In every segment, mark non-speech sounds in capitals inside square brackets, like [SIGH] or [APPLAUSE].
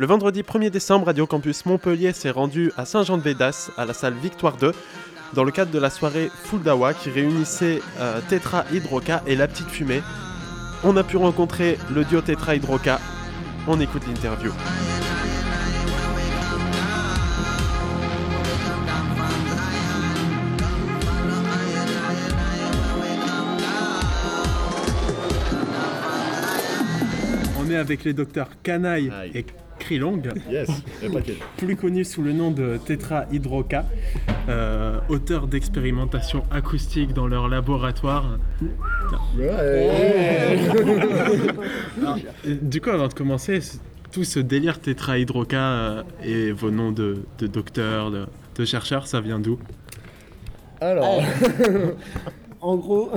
Le vendredi 1er décembre, Radio Campus Montpellier s'est rendu à Saint-Jean-de-Védas, à la salle Victoire 2, dans le cadre de la soirée Full Dawa qui réunissait euh, Tetra Hydroca et La Petite Fumée. On a pu rencontrer le duo Tetra Hydroca. On écoute l'interview. On est avec les docteurs Canaille Aïe. et Krilong, Yes, plus connus sous le nom de Tetra Hydroca, euh, auteurs d'expérimentations acoustiques dans leur laboratoire. Ouais. Alors, euh, du coup, avant de commencer, tout ce délire Tetra Hydroca euh, et vos noms de, de docteurs, de, de chercheurs, ça vient d'où? Alors, [LAUGHS] En gros,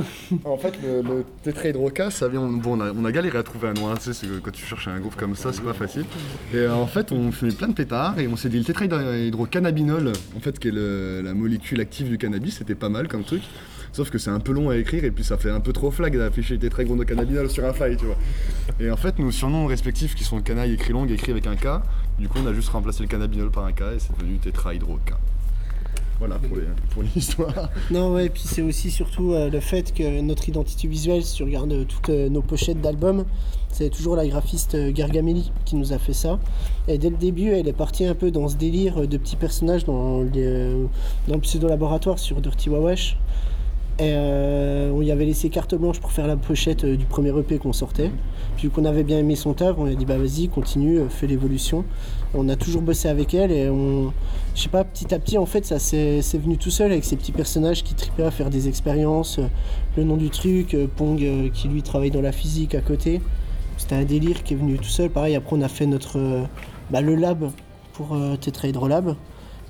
en fait, le, le ça vient. Bon, on a, galéré à trouver un nom, hein, tu sais, quand tu cherches un groupe comme ça, c'est pas facile. Et euh, en fait, on fumait plein de pétards et on s'est dit le tétrahydrocannabinol, en fait, qui est la molécule active du cannabis, c'était pas mal comme truc. Sauf que c'est un peu long à écrire et puis ça fait un peu trop flag d'afficher tétrahydrocannabinol sur un fly, tu vois. Et en fait, nos surnoms respectifs qui sont le canaille et Krilong écrits avec un K, du coup, on a juste remplacé le cannabinol par un K et c'est devenu tétrahydroca. Voilà pour l'histoire. [LAUGHS] non ouais, puis c'est aussi surtout euh, le fait que notre identité visuelle, si tu regardes euh, toutes euh, nos pochettes d'albums, c'est toujours la graphiste Gargameli qui nous a fait ça. Et dès le début, elle est partie un peu dans ce délire de petits personnages dans, dans le pseudo-laboratoire sur Dirty Wawash. Et on y avait laissé carte blanche pour faire la pochette euh, du premier EP qu'on sortait. Puis qu'on avait bien aimé son taf, on a dit bah vas-y, continue, euh, fais l'évolution. On a toujours bossé avec elle et on, je sais pas, petit à petit en fait ça s'est venu tout seul avec ces petits personnages qui tripaient à faire des expériences. euh, Le nom du truc, Pong qui lui travaille dans la physique à côté. C'était un délire qui est venu tout seul. Pareil, après on a fait notre bah, le lab pour euh, Tetrahydrolab.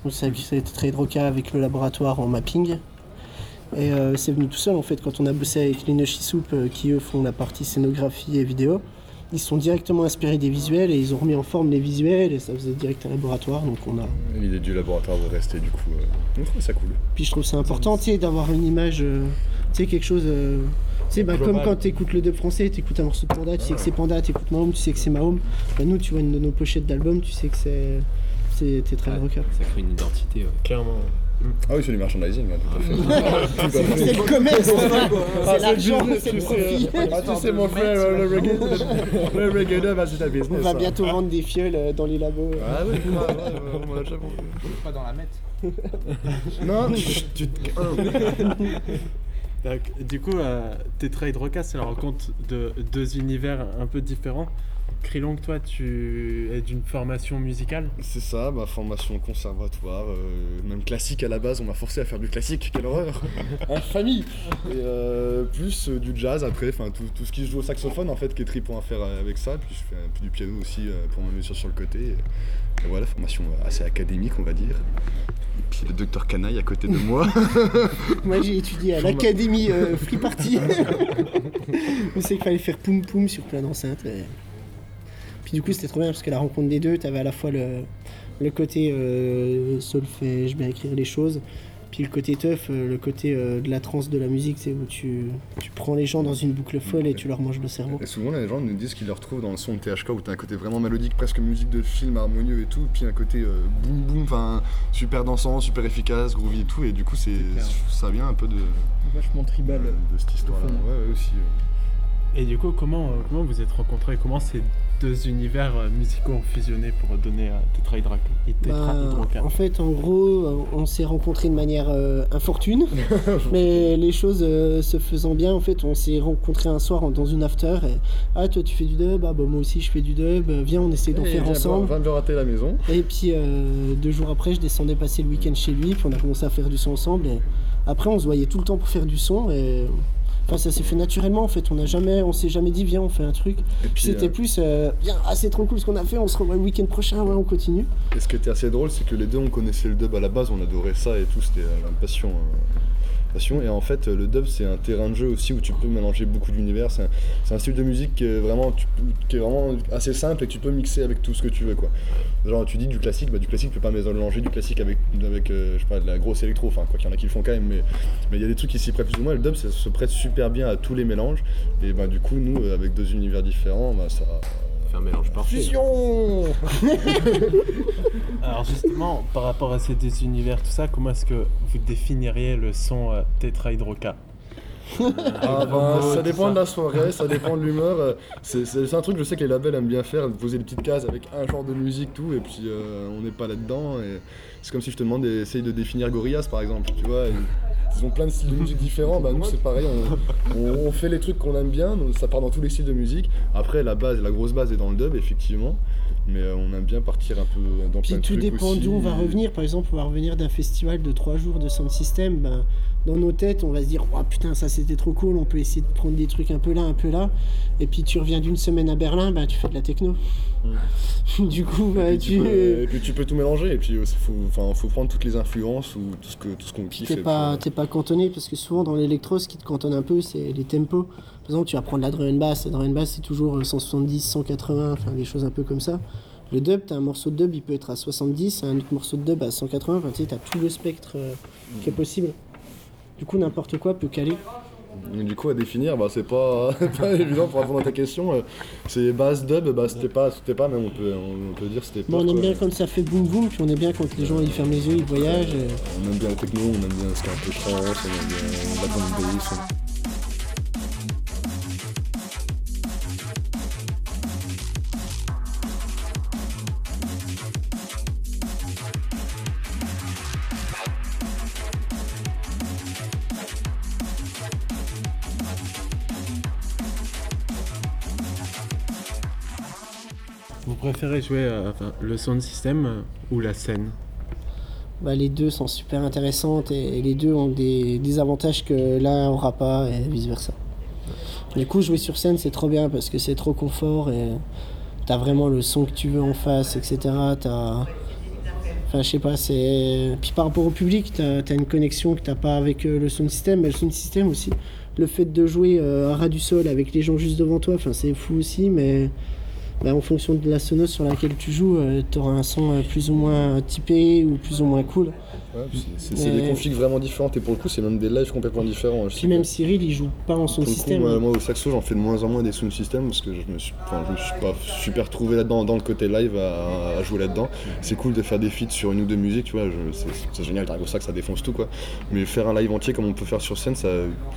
Donc c'est c'est Tetrahydroca avec le laboratoire en mapping. Et euh, c'est venu tout seul en fait quand on a bossé avec les Soup euh, qui eux font la partie scénographie et vidéo. Ils se sont directement inspirés des visuels et ils ont remis en forme les visuels et ça faisait direct un laboratoire donc on a. L'idée du laboratoire de rester du coup, euh, on trouve ça cool. Puis je trouve c'est important tu sais d'avoir une image, euh, tu sais quelque chose. euh, tu sais, bah, comme quand tu écoutes le dub français, tu écoutes un morceau de Panda, tu sais que c'est Panda, tu écoutes Mahome, tu sais que c'est Mahome. Bah, nous, tu vois une de nos pochettes d'album, tu sais que c'est c'est Tetra Rocker. Ça crée une identité. ouais. Clairement. Ah oui, c'est du merchandising, hein, tout à fait. [LAUGHS] C'est le commerce, c'est l'argent, c'est le profit. tu sais. Ah, tu sais, mon frère, le reggae, le reggae dub, ah, c'est ta business. On va ça. bientôt vendre des fioles euh, dans les labos. Ah oui, ouais, ouais, ouais, on l'a déjà vendu. Pas dans la mette. [LAUGHS] Non, tu te. Donc, du coup, euh, Tetra Hydroca, c'est la rencontre de deux univers un peu différents. Krilong, toi, tu es d'une formation musicale. C'est ça, ma formation conservatoire, euh, même classique à la base, on m'a forcé à faire du classique, quelle horreur En famille Et euh, plus euh, du jazz après, enfin tout, tout ce qui se joue au saxophone en fait, qui est tripant à faire avec ça, puis je fais un peu du piano aussi euh, pour m'amuser sur le côté. Et, et voilà, formation assez académique on va dire. Et puis le docteur Canaille à côté de moi. [LAUGHS] Moi j'ai étudié à ma- l'académie euh, Free Party. [LAUGHS] On sait qu'il fallait faire poum poum sur plein d'enceintes. et- Puis du coup c'était trop bien parce que la rencontre des deux, t'avais à la fois le, le côté euh, solfège, bien écrire les choses, puis le côté teuf, euh, le côté euh, de la transe de la musique, c'est où tu, tu prends les gens dans une boucle folle et tu leur manges le cerveau. Et souvent les gens nous disent qu'ils le retrouvent dans le son de THK où t'as un côté vraiment mélodique, presque musique de film harmonieux et tout, puis un côté euh, boum boum, enfin super dansant, super efficace, groovy et tout, et du coup c'est ça vient un peu de, Vachement tribal. de, de cette histoire-là. Ouais, ouais, aussi. Et du coup, comment, comment vous êtes rencontrés? Comment ces deux univers euh, musicaux ont fusionné pour donner à Tetra Hydroca, Tetra Bah, en fait, en gros, euh, on s'est rencontrés de manière euh, infortune, [LAUGHS] mais les choses euh, se faisant bien, en fait, on s'est rencontrés un soir dans une after. Et, ah, toi, tu fais du dub, ah, bah, moi aussi, je fais du dub, euh, viens, on essaie d'en faire ensemble. On de rater la maison. Et puis, euh, deux jours après, je descendais passer le week-end chez lui, puis on a commencé à faire du son ensemble. Et après, on se voyait tout le temps pour faire du son, et enfin, ça s'est fait naturellement, en fait. On n'a jamais, on s'est jamais dit, viens, on fait un truc. C'était euh, plus, euh, viens, ah, c'est trop cool ce qu'on a fait, on se revoit le week-end prochain, ouais, on continue. et ce qui était assez drôle, c'est que les deux on connaissait le dub à la base, on adorait ça et tout, c'était une passion. euh, Et en fait, le dub c'est un terrain de jeu aussi où tu peux mélanger beaucoup d'univers. C'est un, style de musique qui est, vraiment, assez simple et que tu peux mixer avec tout ce que tu veux. quoi. Genre, tu dis du classique, bah, du classique, tu peux pas mélanger du classique avec, euh, je sais de la grosse électro, enfin, quoi qu'il y en a qui le font quand même, mais il y a des trucs qui s'y prêtent plus ou moins. Le dub se prête super bien à tous les mélanges. Et bah, du coup, nous, euh, avec deux univers différents, bah, ça. Fait un mélange parfait. Fusion [LAUGHS] Alors justement, par rapport à ces deux univers, tout ça, comment est-ce que vous définiriez le son euh, tétrahydroca? Ah bah, ça dépend de la soirée, ça dépend de l'humeur. euh, C'est c'est- c'est un truc, je sais que les labels aiment bien faire, poser des petites cases avec un genre de musique, tout, et puis euh, on n'est pas là-dedans. et C'est comme si je te demande d'essayer de définir Gorillaz par exemple, tu vois. et ils ont plein de styles de musique différents, bah nous c'est pareil, on, on- on fait les trucs qu'on aime bien, donc ça part dans tous les styles de musique. Après, la base, la grosse base est dans le dub, effectivement, mais euh, on aime bien partir un peu dans Puis plein de tout trucs dépend d'où on va revenir. Par exemple, on va revenir d'un festival de 3 jours de sound system. Ben, dans nos têtes, on va se dire Oh putain, ça c'était trop cool. On peut essayer de prendre des trucs un peu là, un peu là. Et puis tu reviens d'une semaine à Berlin, ben, tu fais de la techno. [LAUGHS] du coup, Et bah, puis, tu. tu peux, et puis tu peux tout mélanger, et puis il faut, enfin, faut prendre toutes les influences ou tout ce que tout ce qu'on kiffe. T'es puis, pas, euh, t'es pas cantonné parce que souvent dans l'électro, ce qui te cantonne un peu, c'est les tempos. Par exemple, tu vas prendre la drum and bass. La drum and bass, c'est toujours euh, 170, 180, enfin des choses un peu comme ça. Le dub, t'as un morceau de dub, il peut être à 70, un autre morceau de dub à 180. Enfin, tu sais, t'as tout le spectre euh, qui est possible. Du coup, n'importe quoi peut caler. Du coup, à définir, bah, c'est pas, [LAUGHS] pas évident pour répondre à ta question. euh, C'est bass dub, bah, c'était pas, c'était pas, mais on peut, on peut dire c'était pas. Bon, on aime bien quand ça fait boum boum, puis on aime bien quand les gens ils ferment les yeux, ils voyagent. On aime bien la techno, on aime bien ce qui est un peu trance, on aime bien la and bass. Préférez jouer le sound system ou la scène Bah, les deux sont super intéressantes et les deux ont des, avantages que l'un aura pas et vice versa. Du coup, jouer sur scène c'est trop bien parce que c'est trop confort et t'as vraiment le son que tu veux en face, etc. Enfin, je sais pas, c'est. Puis par rapport au public, t'as as une connexion que t'as pas avec euh, le sound system, mais le sound system aussi. Le fait de jouer euh, à ras du sol avec les gens juste devant toi, c'est fou aussi, mais. Bah, en fonction de la sonos sur laquelle tu joues, tu auras un son euh, plus ou moins typé ou plus ou moins cool. Ouais, c'est- Mais- des configs vraiment différentes et pour le coup, c'est même des lives complètement différents. Puis même Cyril, il joue pas en son coup, système. moi, au saxo, j'en fais de moins en moins des sound systems parce que je me suis, je me suis pas super trouvé là-dedans, dans le côté live à, à jouer là-dedans. C'est cool de faire des feats sur une ou deux musiques, tu vois, c'est génial, au sax, ça défonce tout quoi. Mais faire un live entier comme on peut faire sur scène, ça,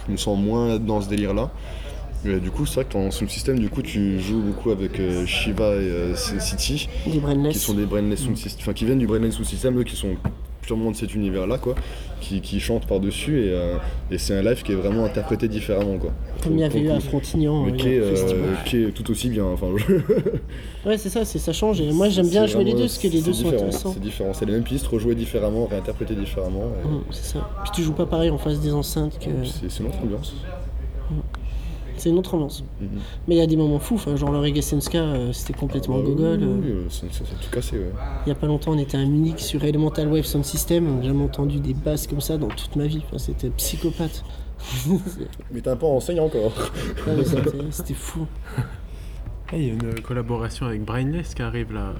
je me sens moins dans ce délire-là. Du coup, c'est vrai que dans sound system, du coup, tu joues beaucoup avec euh, Shiva et euh, City des qui sont des brainless system, enfin qui viennent du brainless sound system, eux qui sont purement de cet univers-là, quoi, qui, qui chantent par-dessus et, euh, et c'est un live qui est vraiment interprété différemment, quoi. Comme il y avait eu à Frontignan. mais qui est, euh, qui tout aussi bien. Enfin, [LAUGHS] Ouais, c'est ça, c'est ça change. Et moi, j'aime bien jouer les deux parce que les deux sont intéressants. C'est différent, c'est les mêmes pistes, rejouées différemment, réinterprétées différemment. et Hum, c'est ça. Puis tu joues pas pareil en face des enceintes que. C'est c'est une autre ambiance. C'est une autre ambiance. Mhm. Mais il y a des moments fous. Genre le Reggae Senska, euh, c'était complètement Ah bah oui, gogol. oui, euh. oui, c'est c'est- c'est tout cassé, ouais. Il y a pas longtemps, on était à Munich sur Elemental Wave Sound System. J'ai jamais entendu des basses comme ça dans toute ma vie. C'était psychopathe. [LAUGHS] Mais t'es un peu enseigne encore. C'était fou. Il y a une collaboration avec Brainless qui arrive là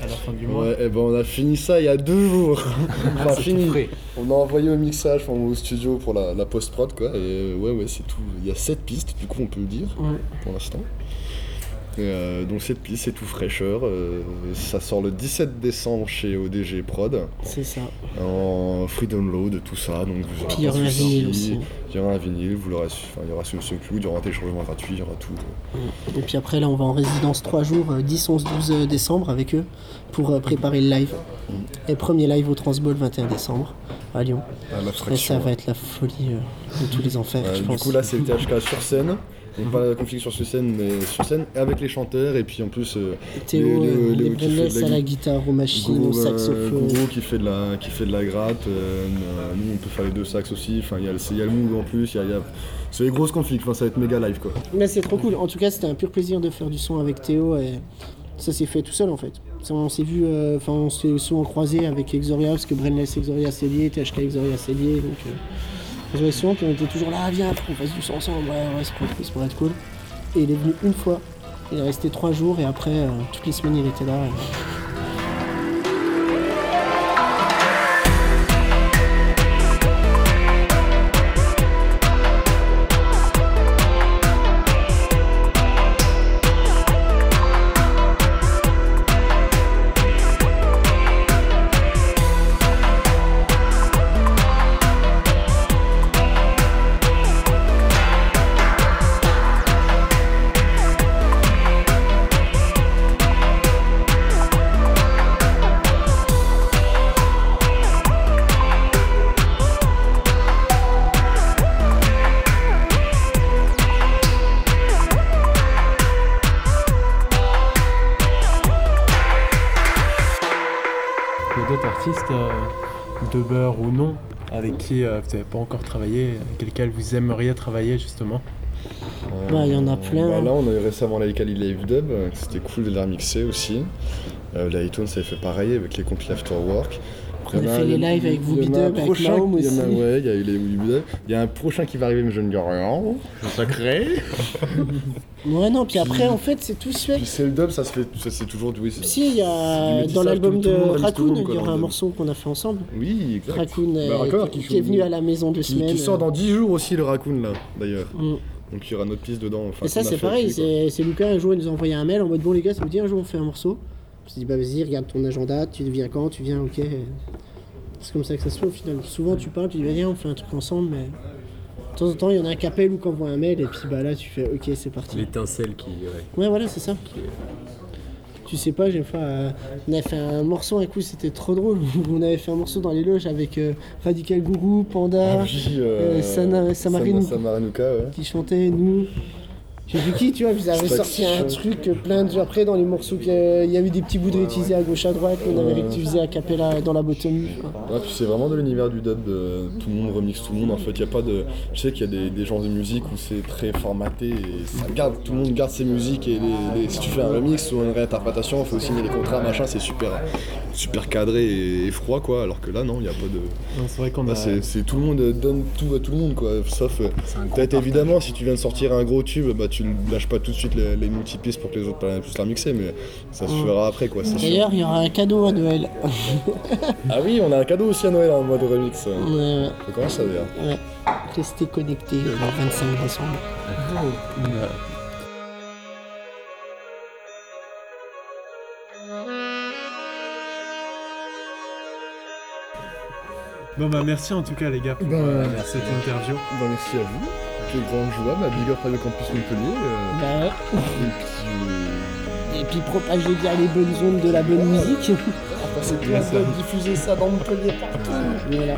à la fin du mois. Ouais, et ben on a fini ça il y a deux jours. [LAUGHS] c'est tout fini. On a envoyé au mixage, enfin, au studio pour la, la post-prod, quoi. Et ouais, ouais, c'est tout. Il y a sept pistes, du coup, on peut le dire, Ouais. pour l'instant. Euh, donc, cette piste, c'est tout fraîcheur. euh, ça sort le 17 décembre chez ODG Prod. C'est ça. en free download, tout ça. Donc vous aurez Puis il y aura un vinyle aussi. Il y aura un vinyle, vous l'aurez, enfin, il y aura sur ce cloud, il y aura un téléchargement gratuit, il y aura tout. Et puis après, là, on va en résidence 3 jours, euh, 10, 11, 12 décembre avec eux pour euh, préparer le live. Et premier live au Transball 21 décembre à Lyon. Ah, Et ça va être la folie euh, de tous les enfers, Ouais, je du pense. coup là c'est le THK sur scène. Donc pas la config sur scène, mais sur scène avec les chanteurs et puis en plus euh, Théo, euh, qui fait de brainless la à la gui- guitare, aux machines, au euh, saxophone. Gourou qui fait de la qui fait de la gratte. euh, euh, nous on peut faire les deux sax aussi. Enfin il y a le Moog en plus. Il y a, y a- c'est des grosses configs. Enfin ça va être méga live quoi. Mais c'est trop cool. En tout cas, c'était un pur plaisir de faire du son avec Théo et ça s'est fait tout seul en fait. Ça, On s'est vu, euh, enfin on s'est souvent croisé avec Exoria parce que Brainless Exoria c'est lié, THK Exoria c'est lié. Donc euh, on souvent puis on était toujours là, viens, qu'on fasse du son ensemble, ouais, ouais, c'est pour, ça pourrait être cool. Et il est venu une fois, il est resté trois jours et après, euh, toutes les semaines il était là. Artistes, euh, de beurre ou non, avec qui euh, vous n'avez pas encore travaillé, avec lesquels vous aimeriez travailler justement Ouais, il y en a plein. Bah, là, on a eu récemment la Kali Live Dub, euh, c'était cool de les remixer aussi. Euh, la iTunes, ça avait fait pareil avec les compil Afterwork. On a Il y en fait les lives avec Dub, avec prochain Mahom qui- il y en a- aussi. Ouais, il y a eu les. Il y a un prochain qui va arriver, mais je ne dis rien. C'est sacré. [LAUGHS] Ouais, non, puis après, en fait, c'est tout fait. Puis c'est le dub, ça se fait, ça, c'est toujours. Oui, c'est- Si, il y a dans l'album de Raccoon, il y aura un morceau qu'on a fait ensemble. Oui, exact. Raccoon, euh, Bah, qui, qui qui est venu à la maison deux Qui, semaines. qui sort dans 10 jours aussi, le Raccoon, là, d'ailleurs. Mm. Donc il y aura notre piste dedans. Enfin, Et ça, c'est pareil. c'est Lucas, un jour, il nous a envoyé un mail en mode Bon, les gars, ça vous dit un jour on fait un morceau? Je dit Bah, vas-y, regarde ton agenda, tu viens quand Tu viens, ok. C'est comme ça que ça se fait au final. Souvent, tu parles, tu dis Viens, on fait un truc ensemble, mais. De temps en temps, il y en a un qui appelle ou qui envoie un mail, et puis bah là, tu fais Ok, c'est parti. L'étincelle qui. ouais. Ouais, voilà, c'est ça. Tu sais pas, j'ai fait, euh, on avait fait un morceau, un coup, c'était trop drôle. [LAUGHS] On avait fait un morceau dans les loges avec euh, Radical Guru, Panda, Ah oui, euh, euh, Sana-. Sama- ouais. qui chantait, nous. J'ai vu qui, tu vois, vous avez C'est pas sorti un truc euh, plein de. Après, dans les morceaux, qu'il y a- il y a eu des petits bouts de réutilisés à gauche à droite, on avait réutilisé à Capella dans la bottom. quoi. Ouais, puis c'est vraiment de l'univers du dub, de- tout le monde remixe tout le monde. En fait, il y a pas de. Je sais qu'il y a des, des genres de musique où c'est très formaté et ça garde, tout le monde garde ses musiques et les- les- si tu fais un remix ou une réinterprétation, il faut signer les contrats, machin, c'est super, super cadré et, et froid quoi. Alors que là, non, il n'y a pas de. Non, C'est vrai qu'on a. c'est, tout le monde donne tout à tout le monde quoi. Sauf euh, peut-être évidemment si tu viens de sortir un gros tube, bah tu ne lâches pas tout de suite les, les multipistes pour que les autres puissent la mixer, mais ça se Mm. fera après quoi. D'ailleurs, il y aura un cadeau à Noël. [LAUGHS] Ah oui, on a un cadeau aussi à Noël en mode remix. Ouais, ouais, Ça dire. ouais. Restez connectés euh, le 25 décembre. Bon bah merci en tout cas les gars pour Ben, euh, merci. cette interview. Bah, merci à vous. Quelle grande joie, ma big up Radio Campus Montpellier. euh, Bah, et puis, euh, et puis propagez bien les bonnes ondes de la bonne musique. c'est Diffuser ça dans Montpellier partout. Voilà.